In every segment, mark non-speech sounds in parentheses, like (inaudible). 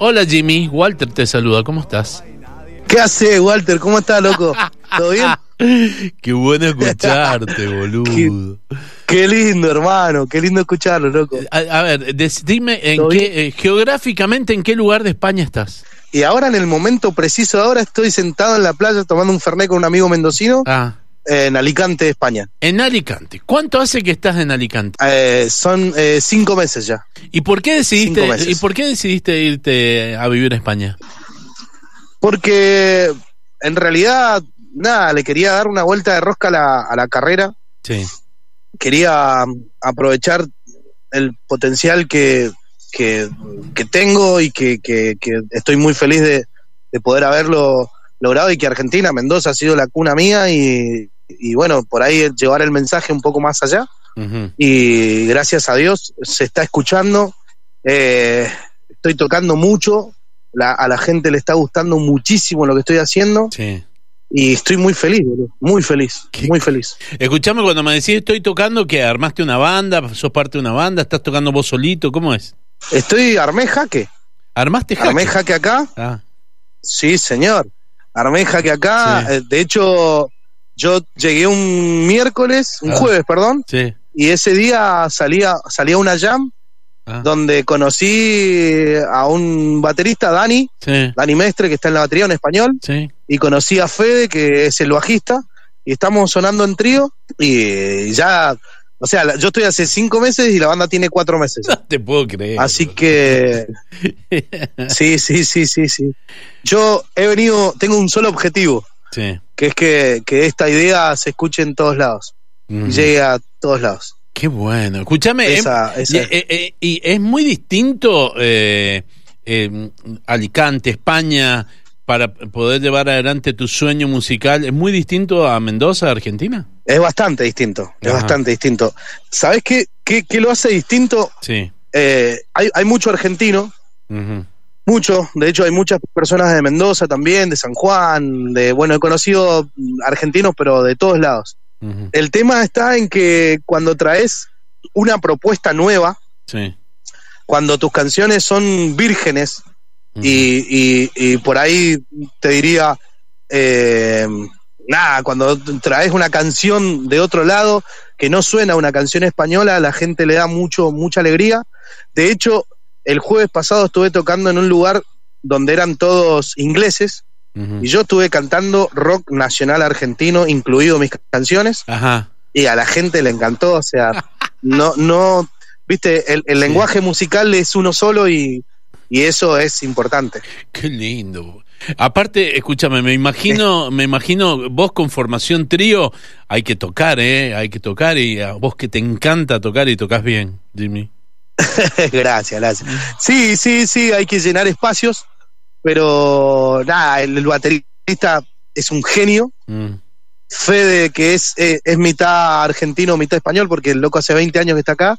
Hola Jimmy, Walter te saluda, ¿cómo estás? ¿Qué hace, Walter? ¿Cómo estás, loco? ¿Todo bien? (laughs) Qué bueno escucharte, (laughs) boludo. Qué lindo, hermano. Qué lindo escucharlo, loco. A, a ver, des- dime en ¿Todo qué, eh, geográficamente en qué lugar de España estás. Y ahora, en el momento preciso de ahora, estoy sentado en la playa tomando un fernet con un amigo mendocino Ah, en Alicante, España. en Alicante. ¿Cuánto hace que estás en Alicante? Eh, son eh, cinco meses ya. ¿Y por qué decidiste y por qué decidiste irte a vivir a España? Porque, en realidad, nada, le quería dar una vuelta de rosca a la, a la carrera. Sí. Quería um, aprovechar el potencial que, que, que tengo y que, que- que estoy muy feliz de, de poder haberlo logrado y que Argentina, Mendoza, ha sido la cuna mía y, y bueno, por ahí llevar el mensaje un poco más allá y gracias a Dios se está escuchando, eh, estoy tocando mucho, la- a la gente le está gustando muchísimo lo que estoy haciendo Sí. y estoy muy feliz, muy feliz, ¿Qué- muy feliz. Escuchame cuando me decís estoy tocando que armaste una banda, sos parte de una banda, estás tocando vos solito, ¿cómo es? Estoy, armé jaque, ¿Armaste jaque? armé jaque acá, Ah, sí señor, armé jaque acá, Sí. eh, de hecho yo llegué un miércoles, un Ah. jueves, perdón, sí. y ese día salía, salía una jam Ah, donde conocí a un baterista, Dani, sí. Dani Mestre, que está en la batería en español, Sí. y conocí a Fede, que es el bajista, y estamos sonando en trío, y ya, o sea, yo estoy hace cinco meses y la banda tiene cuatro meses. (laughs) No te puedo creer. Así que, (laughs) sí, sí, sí, sí, sí. Yo he venido, tengo un solo objetivo, Sí. que es que, que esta idea se escuche en todos lados, Mm. y llegue a todos lados. Qué bueno. Escúchame, Esa- em, esa y, es. eh, eh, y es muy distinto eh, eh, Alicante, España, para poder llevar adelante tu sueño musical. ¿Es muy distinto a Mendoza, Argentina? Es bastante distinto, es bastante distinto. ¿Sabes qué, qué, qué lo hace distinto? Sí. Hay, hay mucho argentino. Mucho, de hecho hay muchas personas de Mendoza también, de San Juan, de bueno, he conocido argentinos, pero de todos lados. El tema está en que cuando traes una propuesta nueva, Sí. cuando tus canciones son vírgenes y, y- y por ahí te diría, eh, nada, cuando traes una canción de otro lado que no suena a una canción española, a la gente le da mucho, mucha alegría. De hecho, el jueves pasado estuve tocando en un lugar donde eran todos ingleses y yo estuve cantando rock nacional argentino, incluido mis canciones, Ajá. y a la gente le encantó, o sea, (laughs) no, no, viste, el, el Sí. lenguaje musical es uno solo y, y eso es importante. Qué lindo. Aparte, escúchame, me imagino, me imagino vos con formación trío, hay que tocar, ¿eh? Hay que tocar y a vos que te encanta tocar y tocas bien, Jimmy. (laughs) gracias, gracias. Sí, sí, sí, hay que llenar espacios, pero nada, el, el baterista es un genio. Mm. Fede, que es, eh, es mitad argentino, mitad español, porque el loco hace 20 años que está acá.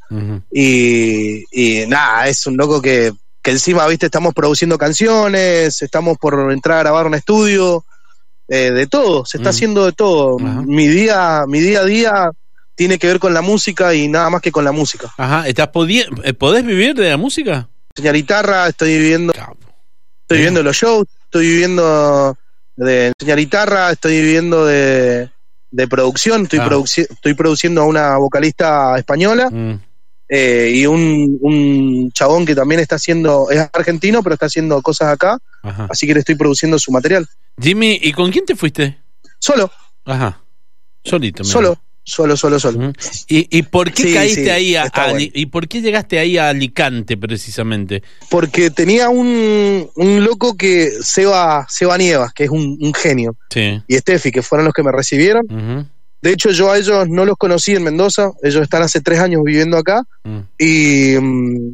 Y, y nada, es un loco que, que encima, viste, estamos produciendo canciones, estamos por entrar a grabar un estudio, eh, de todo, se está Mm. haciendo de todo. Mi día, mi día a día tiene que ver con la música y nada más que con la música. Ajá, ¿estás eh, ¿podés vivir de la música? Enseñar guitarra, estoy viviendo, estoy viviendo los shows, estoy viviendo de enseñar guitarra, estoy viviendo de, de producción, estoy, Ah. produci- estoy produciendo a una vocalista española. Mm. eh, y un, un chabón que también está haciendo, es argentino, pero está haciendo cosas acá, Ajá. así que le estoy produciendo su material. Jimmy, ¿y con quién te fuiste? Solo, Ajá. Solito. solo, solo, solo, solo. ¿Y, y por qué Sí, caíste sí, ahí a, bueno. y por qué llegaste ahí a Alicante precisamente? Porque tenía un, un loco que, Seba, Seba Nievas, que es un, un genio, Sí. y Steffi, que fueron los que me recibieron. De hecho, yo a ellos no los conocí en Mendoza, ellos están hace tres años viviendo acá, Mm. y mm,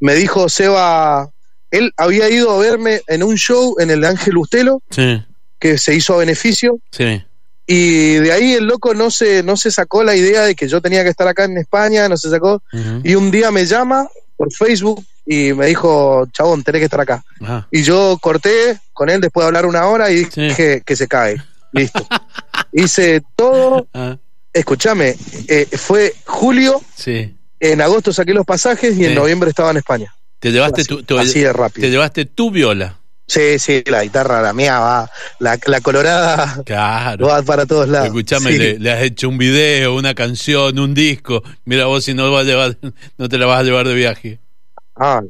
me dijo Seba, él había ido a verme en un show en el Ángel Ustelo, Sí, que se hizo a beneficio, sí. Y de ahí el loco no se, no se sacó la idea de que yo tenía que estar acá en España, no se sacó. Y un día me llama por Facebook y me dijo, chabón, tenés que estar acá. Ajá. Y yo corté con él después de hablar una hora y Sí. dije que se cae. Listo. (laughs) Hice todo. Ah, Escúchame, eh, fue julio, sí. en agosto saqué los pasajes y Sí. en noviembre estaba en España. Te llevaste tu, tu- así de rápido. te llevaste tu viola. Sí, sí, la guitarra, la mía va, la, la colorada Claro. va para todos lados. Escuchame, Sí. le, le has hecho un video, una canción, un disco. Mira vos si no vas a llevar, no te la vas a llevar de viaje. Ah.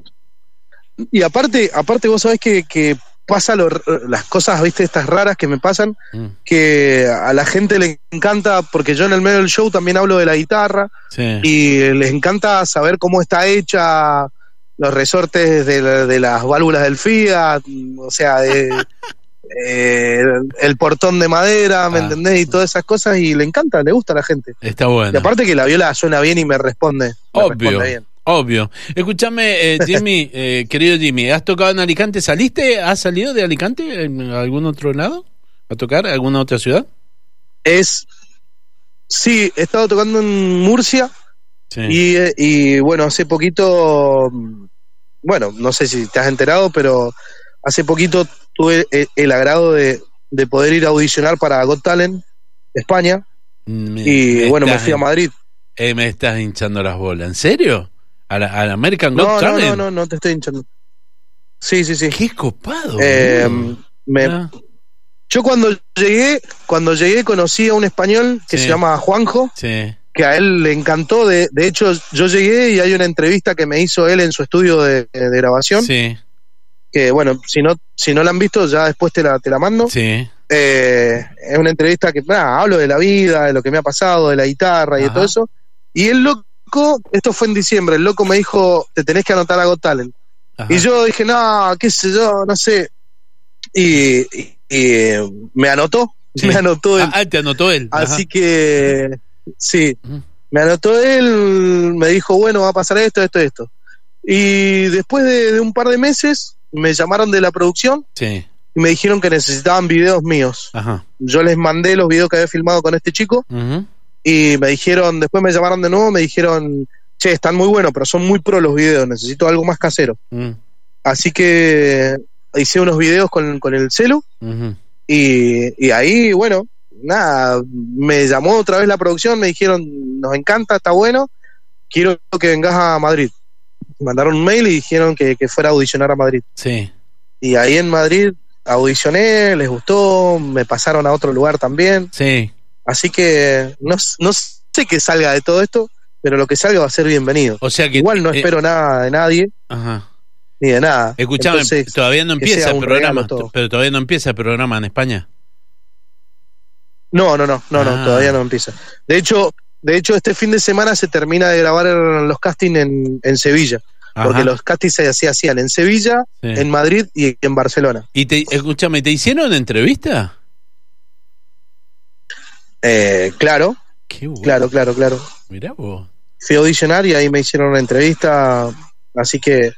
Y aparte, aparte vos sabés que, que pasa lo- las cosas, viste, estas raras que me pasan, Mm, que a la gente le encanta, porque yo en el medio del show también hablo de la guitarra, Sí. y les encanta saber cómo está hecha los resortes de, la- de las válvulas del Fiat, o sea, de, (laughs) eh, el, portón de madera, ¿me Ah. entendés? Y todas esas cosas, y le encanta, le gusta a la gente. Está Y bueno. aparte que la viola suena bien y me responde. me Obvio. responde bien. Obvio. Escúchame, eh, Jimmy, (laughs) eh, querido Jimmy, ¿has tocado en Alicante? ¿Saliste? ¿Has salido de Alicante en algún otro lado? ¿A tocar? ¿Alguna otra ciudad? Es. Sí, he estado tocando en Murcia Sí. y, y, bueno, hace poquito. mm, Bueno, no sé si te has enterado, pero hace poquito tuve el, el agrado de, de poder ir a audicionar para Got Talent, España, Me- y me bueno, me fui a Madrid. eh, me estás hinchando las bolas. ¿En serio? ¿A la, a la American Got No, no, Talent? no, no, no te estoy hinchando. Sí, sí, sí. Qué copado. Eh, me- Ah, yo cuando llegué, cuando llegué conocí a un español que Sí. se llama Juanjo, sí. Que a él le encantó. De, de hecho, yo llegué y hay una entrevista que me hizo él en su estudio de, de grabación. Sí, Que bueno, si no, si no la han visto, ya después te la, te la mando. sí. Eh, es una entrevista que hablo de la vida, de lo que me ha pasado, de la guitarra y de todo eso. Y el loco, esto fue en diciembre, el loco me dijo, te tenés que anotar a Got Talent. Ajá. Y yo dije, no, qué sé yo, no sé. Y, y- y, eh, me anotó, Sí. (laughs) me anotó él. Ah, ah, te anotó él. Ajá. Así que, sí, me anotó él, me dijo, bueno, va a pasar esto, esto, esto. Y después de, de un par de meses, me llamaron de la producción Sí, y me dijeron que necesitaban videos míos. ajá. Yo les mandé los videos que había filmado con este chico y me dijeron, después me llamaron de nuevo, me dijeron, che, están muy buenos, pero son muy pro los videos, necesito algo más casero. Mm, Así que hice unos videos con, con el celu y, y ahí, bueno, nada, me llamó otra vez la producción, me dijeron, nos encanta, está bueno, quiero que vengas a Madrid. Mandaron un mail y dijeron que, que fuera a audicionar a Madrid. Sí. Y ahí en Madrid audicioné, les gustó, me pasaron a otro lugar también. Sí. Así que no, no sé qué salga de todo esto, pero lo que salga va a ser bienvenido. O sea que. Igual no eh, espero nada de nadie, Ajá. ni de nada. Escuchame, Entonces, todavía no empieza el programa. Pero todavía no empieza el programa en España. No, no, no, no, Ah. no, todavía no empieza. De hecho, de hecho, este fin de semana se termina de grabar los castings en, en Sevilla, Ajá. porque los castings se, hacían en Sevilla, Sí. en Madrid y en Barcelona. Y te, escúchame, ¿te hicieron entrevista? Eh, claro, Qué bueno. claro, claro, claro. Mirá vos. Fui a audicionar y ahí me hicieron una entrevista, así que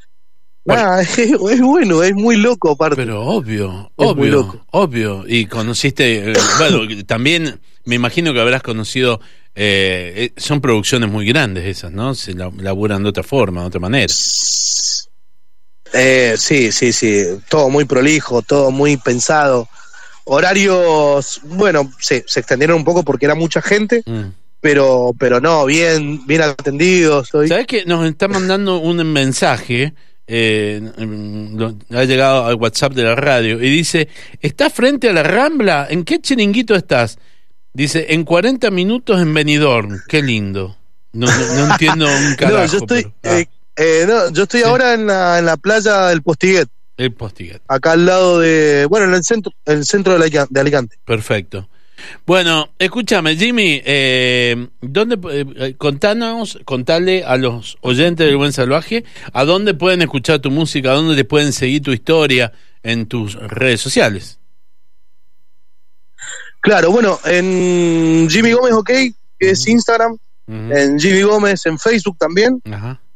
Nada, (laughs) es, es bueno, es muy loco aparte. Pero obvio, Es obvio, loco. obvio. Y conociste, eh, bueno, también me imagino que habrás conocido, eh, eh, son producciones muy grandes esas, ¿no? Se la- laburan de otra forma, de otra manera. Eh, sí, sí, sí, todo muy prolijo, todo muy pensado. Horarios, bueno, se, se extendieron un poco porque era mucha gente, Mm. pero, pero no, bien, bien atendidos. Estoy. ¿Sabes que nos está mandando un mensaje? Eh, ha llegado al WhatsApp de la radio y dice: ¿Estás frente a la Rambla? ¿En qué chiringuito estás? Dice: En 40 minutos en Benidorm. Qué lindo. No, no, no entiendo un (laughs) carajo. no, yo estoy, pero- ah, eh, eh, no, yo estoy Sí. ahora en la, en la playa del Postiguet, el Postiguet. acá al lado de, bueno, en el centro, el centro de Alicante. Perfecto. Bueno, escúchame, Jimmy, eh, ¿dónde, eh, eh, contanos, contale a los oyentes del Buen Salvaje a dónde pueden escuchar tu música, a dónde te pueden seguir tu historia en tus redes sociales. Claro, bueno, en Jimmy Gómez OK, que es. Instagram, en Jimmy Gómez en Facebook también,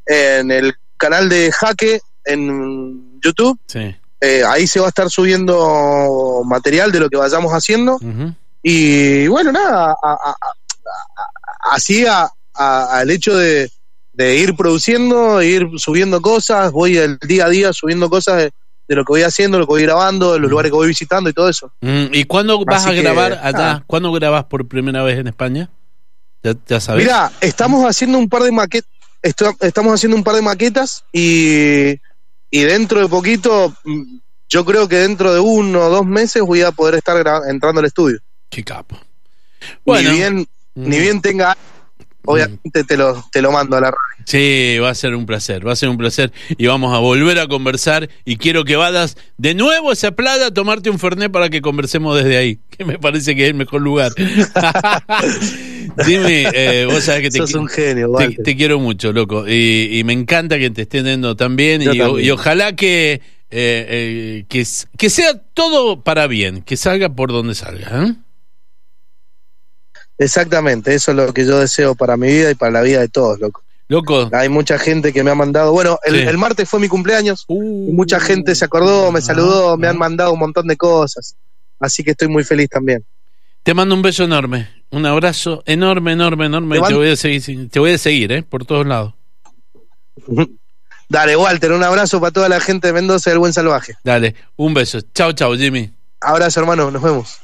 en el canal de Jaque en YouTube. sí. Eh, ahí se va a estar subiendo material de lo que vayamos haciendo. Ujú. Y bueno, nada, a- a- a- así al hecho de, de ir produciendo, ir subiendo cosas, voy el día a día subiendo cosas de, de lo que voy haciendo, lo que voy grabando, de los lugares que voy visitando y todo eso. Mm, ¿Y cuándo vas Así a que, grabar allá? ¿Cuándo grabas por primera vez en España? ¿Ya, ya sabes? Mira, estamos haciendo un par de maquetas, estamos haciendo un par de maquetas y y dentro de poquito, mm, yo creo que dentro de uno o dos meses voy a poder estar entrando al estudio. Qué capo. Bueno, ni bien, ni mm. bien tenga, obviamente te lo, te lo mando a la radio. Sí, va a ser un placer, va a ser un placer y vamos a volver a conversar y quiero que vayas de nuevo a esa playa a tomarte un fernet para que conversemos desde ahí, (laughs) que me parece que es el mejor lugar. (laughs) Dime, eh, vos sabés que te, Sos un genio, te, te quiero mucho, loco, y, y me encanta que te estén yendo tan bien y, también. y ojalá que, eh, eh, que, que sea todo para bien, que salga por donde salga. ¿eh? Exactamente, eso es lo que yo deseo para mi vida y para la vida de todos, loco. Loco, Hay mucha gente que me ha mandado, bueno, el, Sí. el martes fue mi cumpleaños, uh, y mucha gente se acordó, me saludó, me ah. han mandado un montón de cosas, así que estoy muy feliz también. Te mando un beso enorme, un abrazo enorme, enorme, enorme. Te y Te mando- voy a seguir, te voy a seguir, ¿eh? Por todos lados. (laughs) Dale, Walter, un abrazo para toda la gente de Mendoza del Buen Salvaje. Dale, un beso. Chao, chao, Jimmy. Abrazo, hermano, nos vemos.